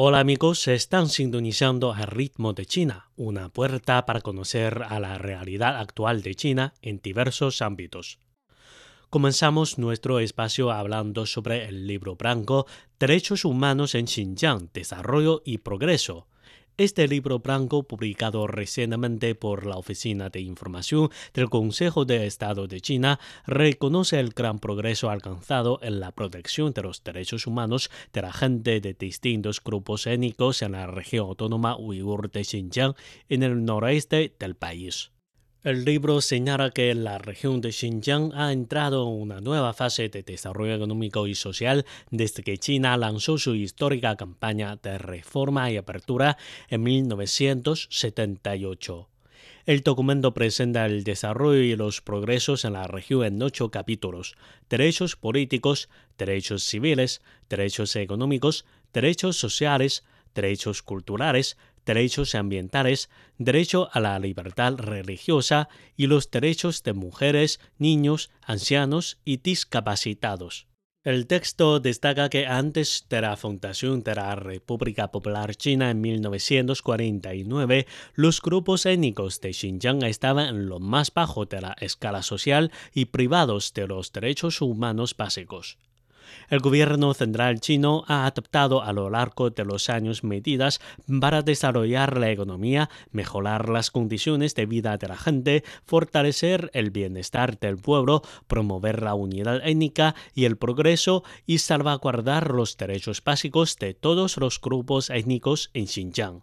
Hola amigos, están sintonizando el ritmo de China, una puerta para conocer a la realidad actual de China en diversos ámbitos. Comenzamos nuestro espacio hablando sobre el libro blanco Derechos Humanos en Xinjiang, Desarrollo y Progreso, este libro blanco, publicado recientemente por la Oficina de Información del Consejo de Estado de China, reconoce el gran progreso alcanzado en la protección de los derechos humanos de la gente de distintos grupos étnicos en la región autónoma uigur de Xinjiang, en el noroeste del país. El libro señala que la región de Xinjiang ha entrado en una nueva fase de desarrollo económico y social desde que China lanzó su histórica campaña de reforma y apertura en 1978. El documento presenta el desarrollo y los progresos en la región en ocho capítulos: derechos políticos, derechos civiles, derechos económicos, derechos sociales, derechos culturales, derechos ambientales, derecho a la libertad religiosa y los derechos de mujeres, niños, ancianos y discapacitados. El texto destaca que antes de la fundación de la República Popular China en 1949, los grupos étnicos de Xinjiang estaban en lo más bajo de la escala social y privados de los derechos humanos básicos. El gobierno central chino ha adoptado a lo largo de los años medidas para desarrollar la economía, mejorar las condiciones de vida de la gente, fortalecer el bienestar del pueblo, promover la unidad étnica y el progreso y salvaguardar los derechos básicos de todos los grupos étnicos en Xinjiang.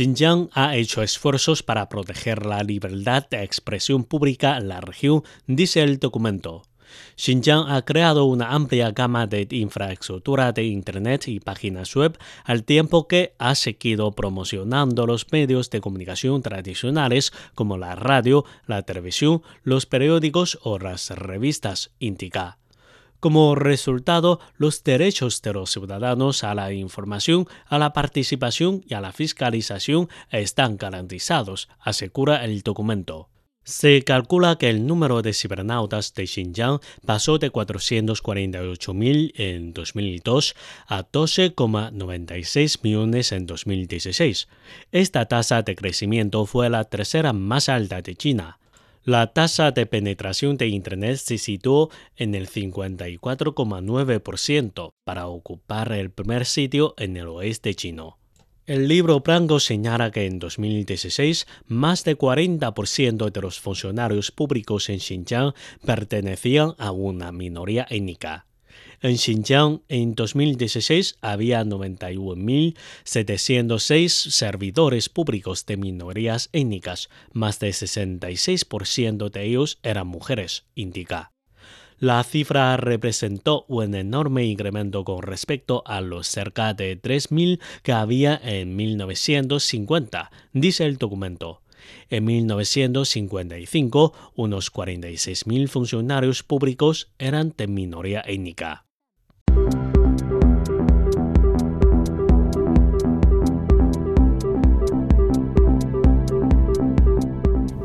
Xinjiang ha hecho esfuerzos para proteger la libertad de expresión pública en la región, dice el documento. Xinjiang ha creado una amplia gama de infraestructura de Internet y páginas web, al tiempo que ha seguido promocionando los medios de comunicación tradicionales como la radio, la televisión, los periódicos o las revistas, indica. Como resultado, los derechos de los ciudadanos a la información, a la participación y a la fiscalización están garantizados, asegura el documento. Se calcula que el número de cibernautas de Xinjiang pasó de 448.000 en 2002 a 12,96 millones en 2016. Esta tasa de crecimiento fue la tercera más alta de China. La tasa de penetración de Internet se situó en el 54,9% para ocupar el primer sitio en el oeste chino. El libro blanco señala que en 2016 más de 40% de los funcionarios públicos en Xinjiang pertenecían a una minoría étnica. En Xinjiang, en 2016 había 91.706 servidores públicos de minorías étnicas, más de 66% de ellos eran mujeres, indica. La cifra representó un enorme incremento con respecto a los cerca de 3.000 que había en 1950, dice el documento. En 1955, unos 46.000 funcionarios públicos eran de minoría étnica.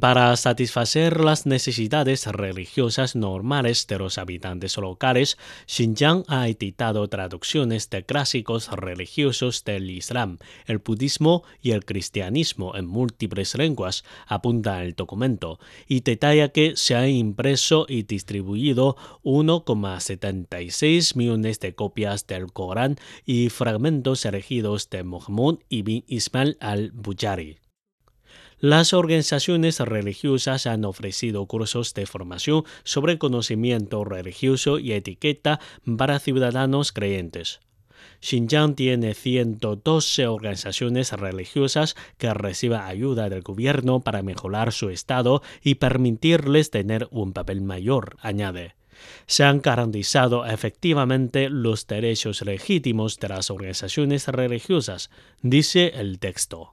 Para satisfacer las necesidades religiosas normales de los habitantes locales, Xinjiang ha editado traducciones de clásicos religiosos del Islam, el budismo y el cristianismo en múltiples lenguas, apunta el documento, y detalla que se han impreso y distribuido 1,76 millones de copias del Corán y fragmentos elegidos de Muhammad ibn Ismail al-Bujari. Las organizaciones religiosas han ofrecido cursos de formación sobre conocimiento religioso y etiqueta para ciudadanos creyentes. Xinjiang tiene 112 organizaciones religiosas que reciben ayuda del gobierno para mejorar su estado y permitirles tener un papel mayor, añade. Se han garantizado efectivamente los derechos legítimos de las organizaciones religiosas, dice el texto.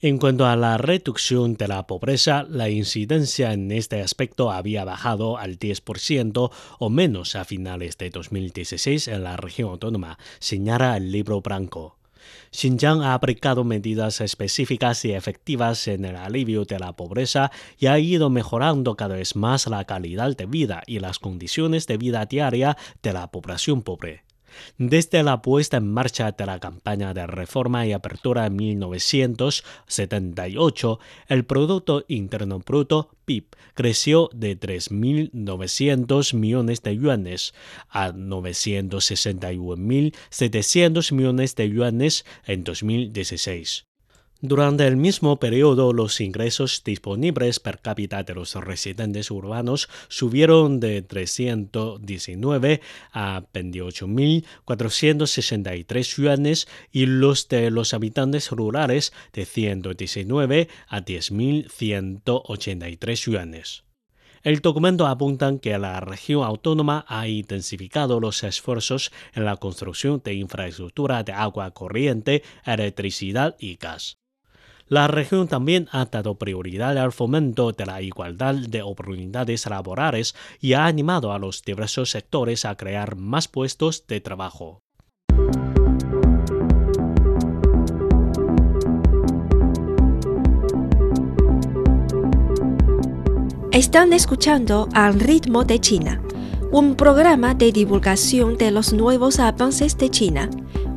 En cuanto a la reducción de la pobreza, la incidencia en este aspecto había bajado al 10% o menos a finales de 2016 en la región autónoma, señala el libro blanco. Xinjiang ha aplicado medidas específicas y efectivas en el alivio de la pobreza y ha ido mejorando cada vez más la calidad de vida y las condiciones de vida diaria de la población pobre. Desde la puesta en marcha de la campaña de reforma y apertura en 1978, el Producto Interno Bruto PIB creció de 3.900 millones de yuanes a 961.700 millones de yuanes en 2016. Durante el mismo periodo, los ingresos disponibles per cápita de los residentes urbanos subieron de 319 a 28.463 yuanes y los de los habitantes rurales de 119 a 10.183 yuanes. El documento apunta que la región autónoma ha intensificado los esfuerzos en la construcción de infraestructura de agua corriente, electricidad y gas. La región también ha dado prioridad al fomento de la igualdad de oportunidades laborales y ha animado a los diversos sectores a crear más puestos de trabajo. Están escuchando Al ritmo de China, un programa de divulgación de los nuevos avances de China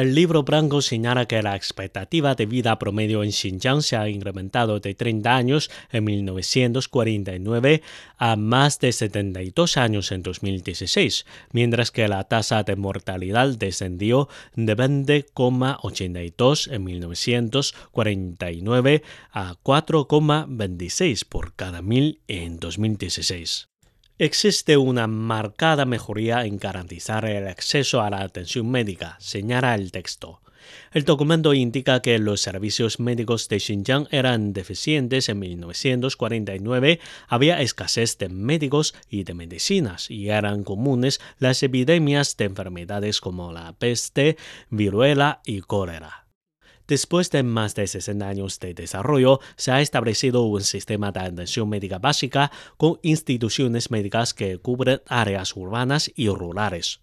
El libro blanco señala que la expectativa de vida promedio en Xinjiang se ha incrementado de 30 años en 1949 a más de 72 años en 2016, mientras que la tasa de mortalidad descendió de 20,82 en 1949 a 4,26 por cada mil en 2016. Existe una marcada mejoría en garantizar el acceso a la atención médica, señala el texto. El documento indica que los servicios médicos de Xinjiang eran deficientes en 1949, había escasez de médicos y de medicinas y eran comunes las epidemias de enfermedades como la peste, viruela y cólera. Después de más de 60 años de desarrollo, se ha establecido un sistema de atención médica básica con instituciones médicas que cubren áreas urbanas y rurales.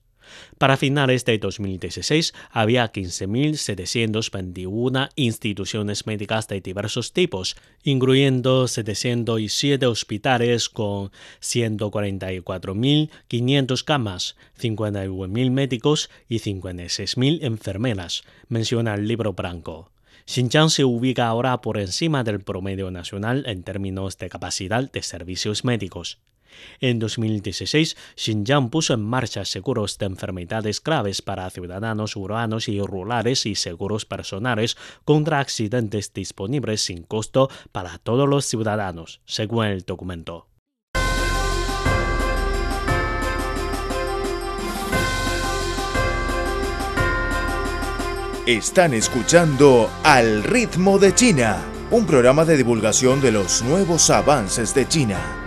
Para finales de 2016 había 15.721 instituciones médicas de diversos tipos, incluyendo 707 hospitales con 144.500 camas, 51.000 médicos y 56.000 enfermeras, menciona el libro blanco. Xinjiang se ubica ahora por encima del promedio nacional en términos de capacidad de servicios médicos. En 2016, Xinjiang puso en marcha seguros de enfermedades graves para ciudadanos urbanos y rurales y seguros personales contra accidentes disponibles sin costo para todos los ciudadanos, según el documento. Están escuchando Al ritmo de China, un programa de divulgación de los nuevos avances de China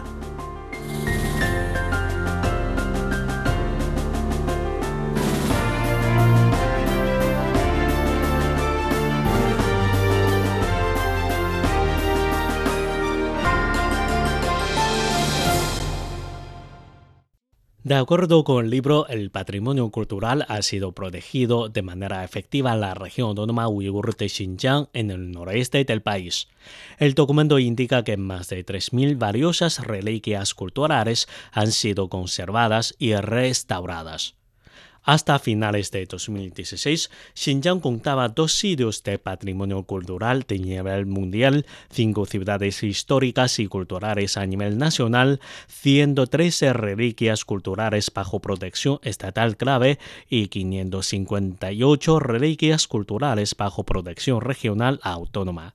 De acuerdo con el libro, el patrimonio cultural ha sido protegido de manera efectiva en la región autónoma uigur de Xinjiang en el noreste del país. El documento indica que más de 3.000 valiosas reliquias culturales han sido conservadas y restauradas. Hasta finales de 2016, Xinjiang contaba dos sitios de patrimonio cultural de nivel mundial, cinco ciudades históricas y culturales a nivel nacional, 113 reliquias culturales bajo protección estatal clave y 558 reliquias culturales bajo protección regional autónoma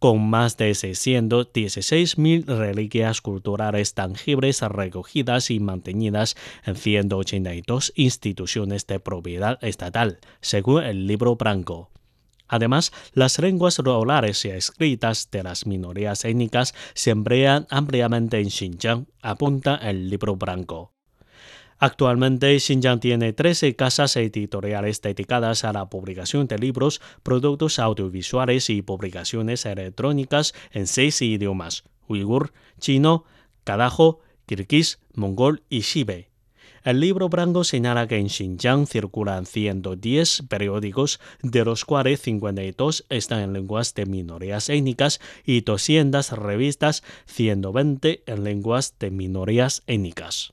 con más de 616.000 reliquias culturales tangibles recogidas y mantenidas en 182 instituciones de propiedad estatal, según el libro blanco. Además, las lenguas rurales y escritas de las minorías étnicas se emplean ampliamente en Xinjiang, apunta el libro blanco. Actualmente, Xinjiang tiene 13 casas editoriales dedicadas a la publicación de libros, productos audiovisuales y publicaciones electrónicas en seis idiomas: uigur, chino, kadajo, kirguís, mongol y xibe. El libro blanco señala que en Xinjiang circulan 110 periódicos, de los cuales 52 están en lenguas de minorías étnicas y 200 revistas, 120 en lenguas de minorías étnicas.